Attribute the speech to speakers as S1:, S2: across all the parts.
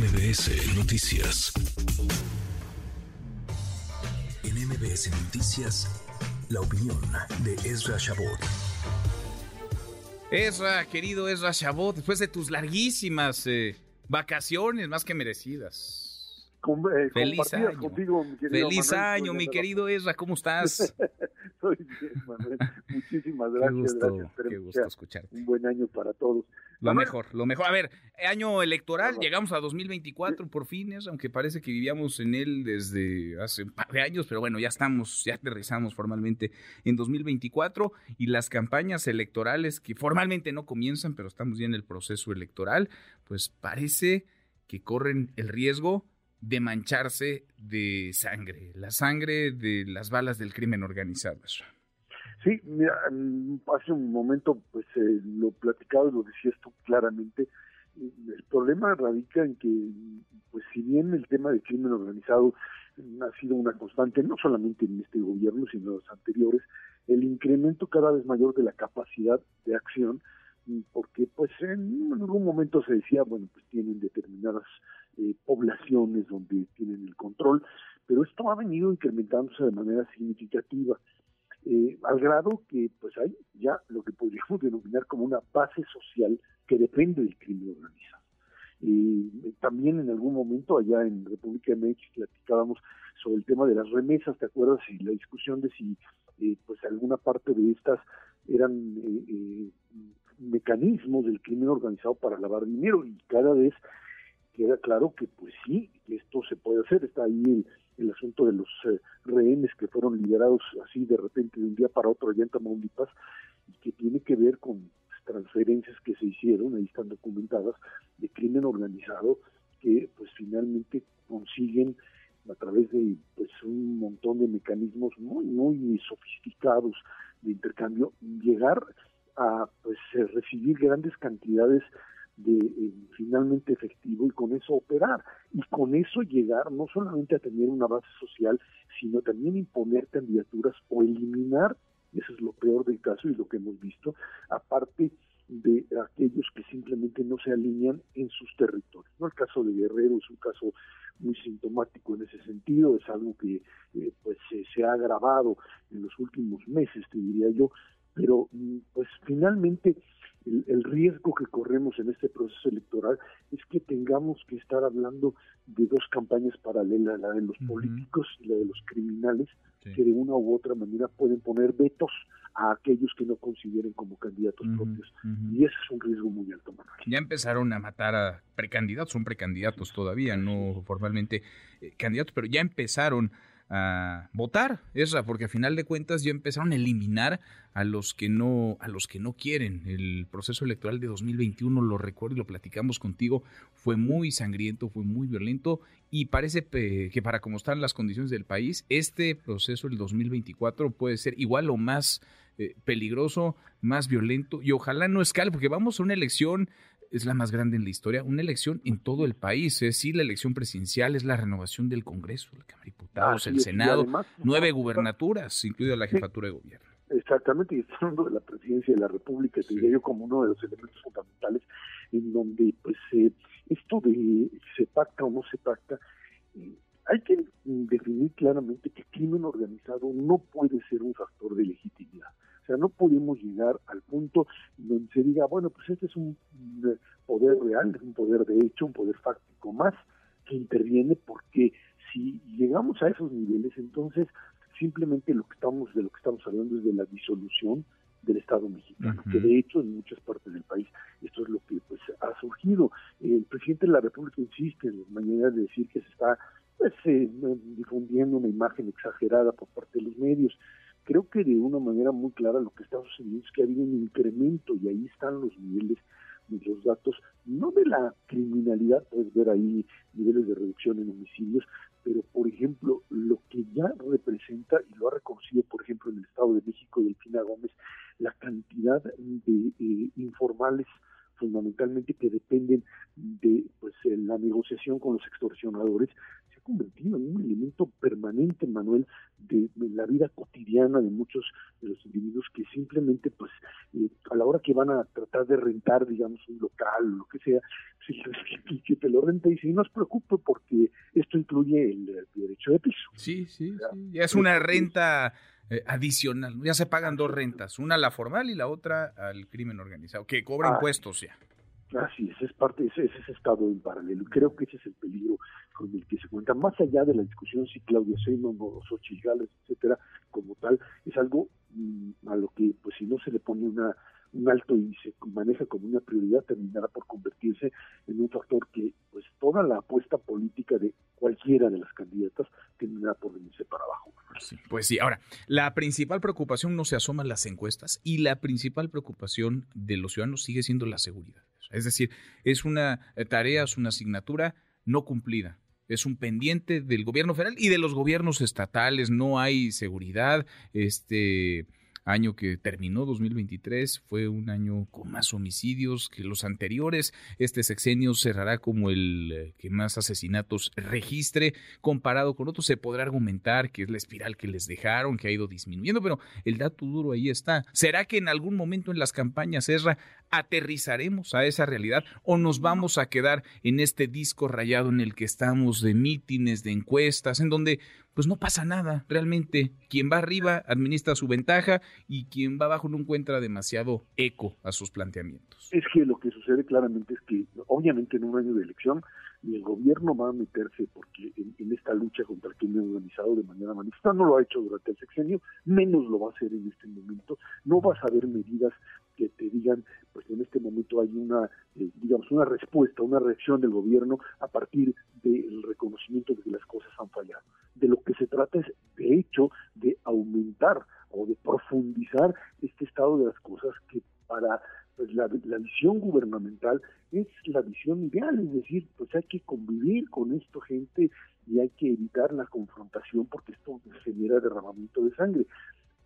S1: MBS Noticias. En MBS Noticias, la opinión de Ezra Shabot.
S2: Ezra, querido Ezra Shabot, después de tus larguísimas eh, vacaciones, más que merecidas.
S3: Eh,
S2: Feliz año.
S3: Contigo, mi querido
S2: Feliz
S3: Manuel,
S2: año, mi querido Ezra, ¿cómo estás?
S3: Estoy bien, Manuel. Muchísimas
S2: Qué
S3: gracias.
S2: gusto,
S3: gracias. Esperemos
S2: qué gusto escucharte.
S3: Un buen año para todos.
S2: Lo
S3: Manuel,
S2: mejor, lo mejor. A ver, año electoral, llegamos a 2024 por fin, Ezra, aunque parece que vivíamos en él desde hace un par de años, pero bueno, ya estamos, ya aterrizamos formalmente en 2024 y las campañas electorales que formalmente no comienzan, pero estamos ya en el proceso electoral, pues parece que corren el riesgo de mancharse de sangre, la sangre de las balas del crimen organizado.
S3: Sí, mira, mm, hace un momento pues eh, lo platicaba y lo decías tú claramente. Mm, El problema radica en que, pues si bien el tema del crimen organizado mm, ha sido una constante, no solamente en este gobierno, sino en los anteriores, el incremento cada vez mayor de la capacidad de acción, mm, porque pues en algún momento se decía, bueno, pues tienen determinadas eh, poblaciones donde tienen el control, pero esto ha venido incrementándose de manera significativa eh, al grado que pues hay ya lo que podríamos denominar como una base social que depende del crimen organizado. Eh, también en algún momento allá en República MX platicábamos sobre el tema de las remesas, ¿te acuerdas? Y la discusión de si eh, pues alguna parte de estas eran eh, mecanismos del crimen organizado para lavar dinero y cada vez queda claro que pues sí, esto se puede hacer, está ahí el, el asunto de los eh, rehenes que fueron liberados así de repente de un día para otro allá en Tamaulipas y que tiene que ver con transferencias que se hicieron, ahí están documentadas, de crimen organizado que pues finalmente consiguen a través de pues un montón de mecanismos muy muy sofisticados de intercambio llegar a pues eh, recibir grandes cantidades eso operar. Y con eso llegar no solamente a tener una base social sino también imponer candidaturas o eliminar eso es lo peor del caso y lo que hemos visto aparte de aquellos que simplemente no se alinean en sus territorios no el caso de Guerrero es un caso muy sintomático en ese sentido es algo que eh, pues eh, se ha agravado en los últimos meses te diría yo pero mm, pues finalmente el, el, riesgo que corremos en este proceso electoral es que tengamos que estar hablando de dos campañas paralelas, la de los uh -huh. políticos y la de los criminales, sí. que de una u otra manera pueden poner vetos a aquellos que no consideren como candidatos uh -huh, propios. Uh -huh. Y ese es un riesgo muy alto, Manuel.
S2: Ya empezaron a matar a precandidatos, son precandidatos todavía, no formalmente eh, candidatos, pero ya empezaron a votar, esa, porque a final de cuentas ya empezaron a eliminar a los que no, a los que no quieren. El proceso electoral de 2021, lo recuerdo y lo platicamos contigo, fue muy sangriento, fue muy violento y parece que para cómo están las condiciones del país, este proceso el 2024 puede ser igual o más eh, peligroso, más violento y ojalá no escale, porque vamos a una elección es la más grande en la historia, una elección en todo el país. Es sí, la elección presidencial es la renovación del Congreso, la Cámara de Diputados,
S3: ah,
S2: el Senado,
S3: además,
S2: nueve gubernaturas, incluida la jefatura de gobierno.
S3: Exactamente, y hablando de la presidencia de la República, te diría yo como uno de los elementos fundamentales en donde pues eh, esto de se pacta o no se pacta, eh, hay que definir claramente que crimen organizado no puede ser un factor de legitimidad. O sea, no podemos llegar al punto donde se diga, bueno, pues este es un poder real, es un poder de hecho, un poder fáctico más que interviene porque si llegamos a esos niveles, entonces simplemente lo que estamos de lo que estamos hablando es de la disolución del Estado mexicano, uh -huh. que de hecho en muchas partes del país esto es lo que pues ha surgido. El presidente de la República insiste en las maneras de decir que se está pues, eh, difundiendo una imagen exagerada por parte de los medios. Creo que de una manera muy clara lo que está sucediendo es que ha habido un incremento y ahí están los niveles de los datos, no de la criminalidad, puedes ver ahí niveles de reducción en homicidios, pero por ejemplo, lo que ya representa, y lo ha reconocido por ejemplo en el Estado de México Delfina Gómez, la cantidad de eh, informales fundamentalmente que dependen de pues la negociación con los extorsionadores ha convertido en un elemento permanente, Manuel, de, de la vida cotidiana de muchos de los individuos que simplemente, pues, eh, a la hora que van a tratar de rentar, digamos, un local o lo que sea, pues y que te lo renta y dice, no se preocupe porque esto incluye el, derecho de piso.
S2: Sí, sí, sí. Ya es una renta eh, adicional. Ya se pagan dos rentas, una la formal y la otra al crimen organizado, que cobra ah, impuestos ya.
S3: Así es, es parte, ese, es ese estado en paralelo. Creo que ese es el peligro con el que se cuenta. Más allá de la discusión si Claudia Sheinbaum o Xochitl Gales, etcétera, como tal, es algo mm, a lo que, pues si no se le pone una un alto y se maneja como una prioridad, terminará por convertirse en un factor que, pues, toda la apuesta política de cualquiera de las candidatas terminará por venirse para abajo.
S2: pues sí, ahora, la principal preocupación no se asoma en las encuestas y la principal preocupación de los ciudadanos sigue siendo la seguridad. Es decir, es una tarea, es una asignatura no cumplida es un pendiente del gobierno federal y de los gobiernos estatales, no hay seguridad, este año que terminó 2023 fue un año con más homicidios que los anteriores. Este sexenio cerrará como el eh, que más asesinatos registre. Comparado con otros, se podrá argumentar que es la espiral que les dejaron, que ha ido disminuyendo, pero el dato duro ahí está. ¿Será que en algún momento en las campañas, Esra, aterrizaremos a esa realidad o nos vamos a quedar en este disco rayado en el que estamos de mítines, de encuestas, en donde pues no pasa nada. Realmente, quien va arriba administra su ventaja y quien va abajo no encuentra demasiado eco a sus planteamientos.
S3: Es que lo que sucede claramente es que, obviamente, en un año de elección, ni el gobierno va a meterse porque en, esta lucha contra el crimen organizado de manera manifiesta, no lo ha hecho durante el sexenio, menos lo va a hacer en este momento. No vas a ver medidas que te digan, pues en este momento hay una, eh, digamos, una respuesta, una reacción del gobierno a partir del reconocimiento de que las cosas han fallado. De lo que se trata es, de hecho, de aumentar o de profundizar este estado de las cosas que para pues, la, visión gubernamental es la visión ideal, es decir, pues hay que convivir con esto gente y hay que evitar la confrontación porque esto genera derramamiento de sangre.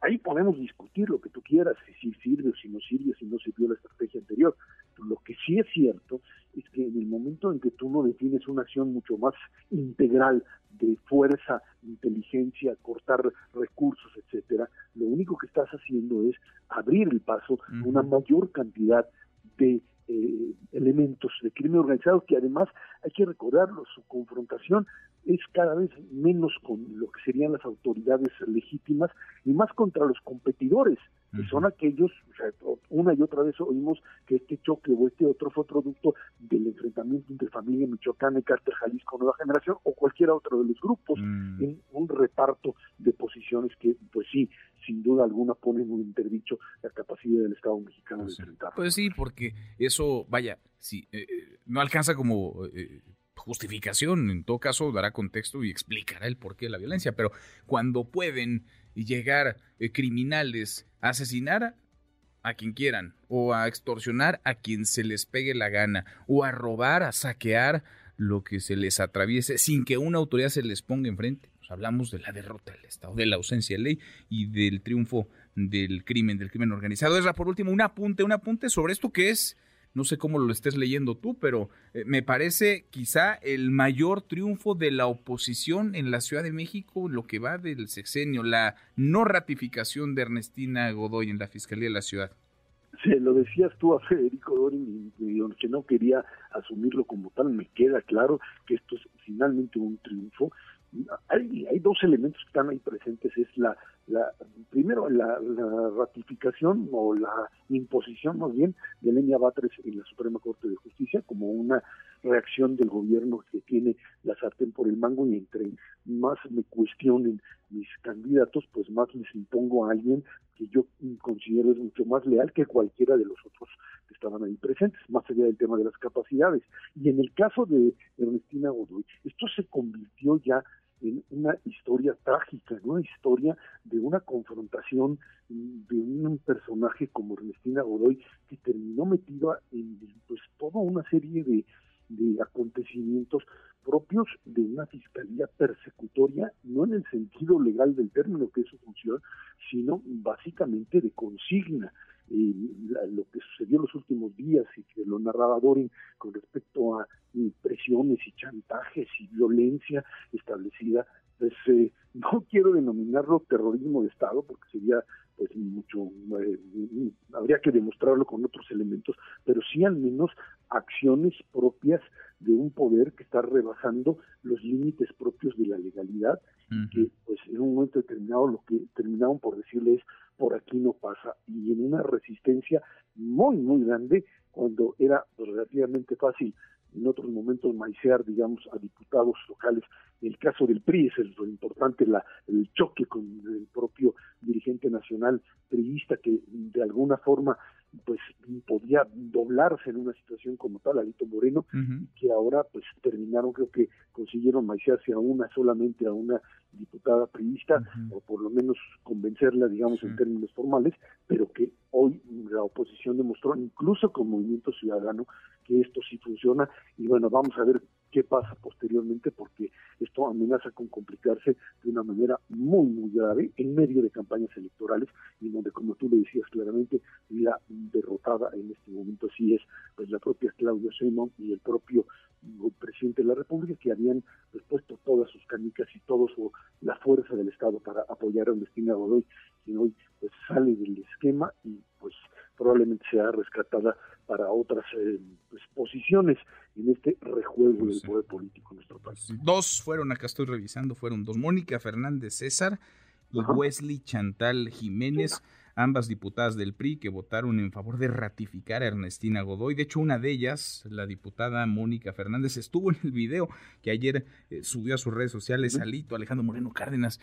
S3: Ahí podemos discutir lo que tú quieras, si sirve o si no sirve, si no sirvió la estrategia anterior. lo que sí es cierto es que en el momento en que tú no defines una acción mucho más integral de fuerza, inteligencia, cortar recursos, etcétera, lo único que estás haciendo es abrir el paso a una mayor cantidad de eh, elementos de crimen organizado que además hay que recordarlo, su confrontación es cada vez menos con lo que serían las autoridades legítimas y más contra los competidores, que son aquellos, o sea, una y otra vez oímos que este choque o este otro fue producto del enfrentamiento entre familia michoacana y cártel Jalisco Nueva Generación o cualquier otro de los grupos mm. en un reparto de posiciones que, pues sí, sin duda alguna ponen un interdicho la capacidad del Estado mexicano
S2: pues
S3: de enfrentar.
S2: Pues sí, porque eso, vaya, sí, eh, eh, no alcanza como... Eh, justificación, en todo caso dará contexto y explicará el porqué de la violencia, pero cuando pueden llegar eh, criminales a asesinar a quien quieran, o a extorsionar a quien se les pegue la gana, o a robar, a saquear lo que se les atraviese sin que una autoridad se les ponga enfrente. Pues hablamos de la derrota del Estado, de la ausencia de ley y del triunfo del crimen, del crimen organizado. Es por último un apunte, un apunte sobre esto que es no sé cómo lo estés leyendo tú, pero eh, me parece quizá el mayor triunfo de la oposición en la Ciudad de México, lo que va del sexenio, la no ratificación de Ernestina Godoy en la Fiscalía de la Ciudad.
S3: Sí, lo decías tú a Federico Dorin, que no quería asumirlo como tal, me queda claro que esto es finalmente un triunfo hay, hay dos elementos que están ahí presentes, es la, la primero la, ratificación o la imposición más bien de Lenia Batres en la Suprema Corte de Justicia como una reacción del gobierno que tiene la sartén por el mango y entre más me cuestionen mis candidatos, pues más les impongo a alguien que yo considero es mucho más leal que cualquiera de los otros que estaban ahí presentes, más allá del tema de las capacidades. Y en el caso de Ernestina Godoy, esto se convirtió ya en una historia trágica, una historia de una confrontación de un personaje como Ernestina Godoy que terminó metida en pues toda una serie de, de acontecimientos propios de una fiscalía persecutoria, no en el sentido legal del término que es su función, sino básicamente de consigna lo que sucedió en los últimos días y que lo narraba Dorin con respecto a presiones y chantajes y violencia establecida, pues eh, no quiero denominarlo terrorismo de Estado porque sería pues mucho, eh, habría que demostrarlo con otros elementos, pero sí al menos acciones propias de un poder que está rebasando los límites propios de la legalidad que pues en un momento determinado lo que terminaron por decirles por aquí no pasa y en una resistencia muy muy grande cuando era relativamente fácil en otros momentos maicear, digamos, a diputados locales. El caso del PRI es lo importante la, el choque con el propio dirigente nacional priista que de alguna forma pues podía doblarse en una situación como tal, Alito Moreno, que ahora pues terminaron, creo que consiguieron maiciarse a una solamente a una diputada priista, o por lo menos convencerla, digamos, en términos formales, pero que hoy la oposición demostró, incluso con Movimiento Ciudadano, que esto sí funciona, y bueno, vamos a ver qué pasa posteriormente, porque esto amenaza con complicarse de una manera muy, muy grave en medio de campañas electorales y donde, como tú le decías claramente, la derrotada en este momento sí es pues la propia Claudia Sheinbaum y el propio presidente de la República que habían pues, puesto todas sus canicas y toda la fuerza del Estado para apoyar a Ernestina Godoy, quien hoy pues sale del esquema y pues probablemente sea rescatada para otras eh, pues, posiciones en este rejuego del poder político en nuestro país.
S2: Dos fueron, acá estoy revisando, fueron dos, Mónica Fernández César y Wesley Chantal Jiménez ambas diputadas del PRI que votaron en favor de ratificar a Ernestina Godoy. De hecho, una de ellas, la diputada Mónica Fernández, estuvo en el video que ayer eh, subió a sus redes sociales Alito Alejandro Moreno Cárdenas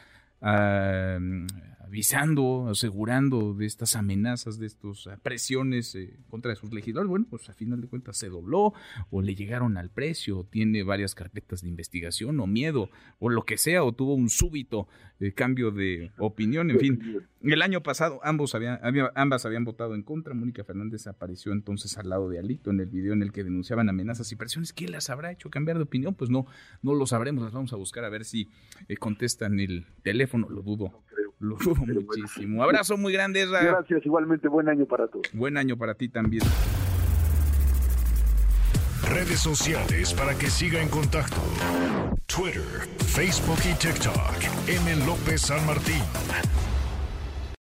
S2: avisando, asegurando de estas amenazas, de estas presiones eh, contra sus legisladores. Bueno, pues a final de cuentas se dobló o le llegaron al precio, o tiene varias carpetas de investigación o miedo o lo que sea, o tuvo un súbito eh, cambio de opinión. En fin, el año pasado ambos habían, ambas habían votado en contra. Mónica Fernández apareció entonces al lado de Alito en el video en el que denunciaban amenazas y presiones. ¿Qué las habrá hecho cambiar de opinión? Pues no, no lo sabremos. Las vamos a buscar a ver si eh, contestan el teléfono. Lo dudo. Lo dudo muchísimo. Abrazo muy grande,
S3: Gracias, igualmente. Buen año para todos.
S2: Buen año para ti también.
S1: Redes sociales para que siga en contacto: Twitter, Facebook y TikTok. M. López San Martín.